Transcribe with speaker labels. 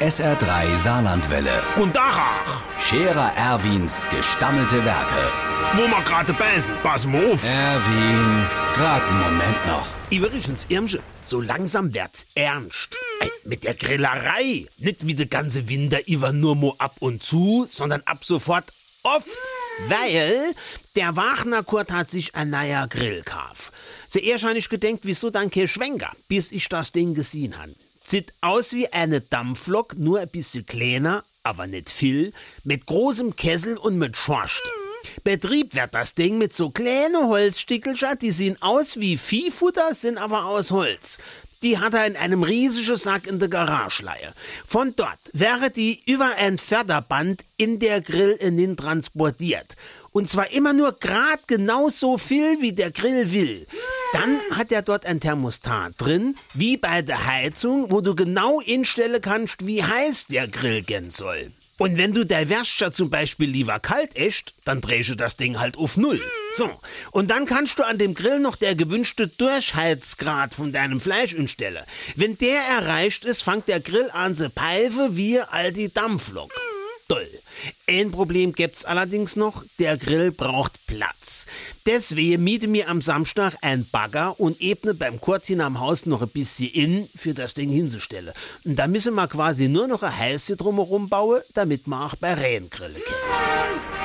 Speaker 1: SR3 Saarlandwelle.
Speaker 2: Und Dachach,
Speaker 1: Scherer Erwins gestammelte Werke.
Speaker 2: wo wir gerade beißen, pass mal auf.
Speaker 1: Erwin, grad einen Moment noch.
Speaker 2: Übrigens, Irmsche, so langsam wird's ernst. Ey, mit der Grillerei. Nicht wie der ganze Winter über nur mo ab und zu, sondern ab sofort oft. Weil der Wagner Kurt hat sich ein neuer Grill kauf. Sehr ehrscheinig gedenkt, wieso dann kein Schwenker, bis ich das Ding gesehen han. Sieht aus wie eine Dampflok, nur ein bisschen kleiner, aber nicht viel, mit großem Kessel und mit Schorste. Betrieb wird das Ding mit so kleinen Holzstickelchen, die sehen aus wie Viehfutter, sind aber aus Holz. Die hat er in einem riesigen Sack in der Garageleihe. Von dort wäre die über ein Förderband in der Grill innen transportiert. Und zwar immer nur grad genau so viel, wie der Grill will. Dann hat er dort ein Thermostat drin, wie bei der Heizung, wo du genau instellen kannst, wie heiß der Grill gehen soll. Und wenn du der Wäscher zum Beispiel lieber kalt isst, dann drehst du das Ding halt auf Null. So, und dann kannst du an dem Grill noch der gewünschte Durchheizgrad von deinem Fleisch instellen. Wenn der erreicht ist, fängt der Grill an zu pfeife wie all die Dampflok. Toll. Ein Problem gibt's allerdings noch, der Grill braucht Platz. Deswegen miete mir am Samstag ein Bagger und ebne beim Kurtin am Haus noch ein bisschen in, für das Ding hinzustellen. Und da müssen wir quasi nur noch ein Heiße drumherum bauen, damit wir auch bei Rehengrillen können.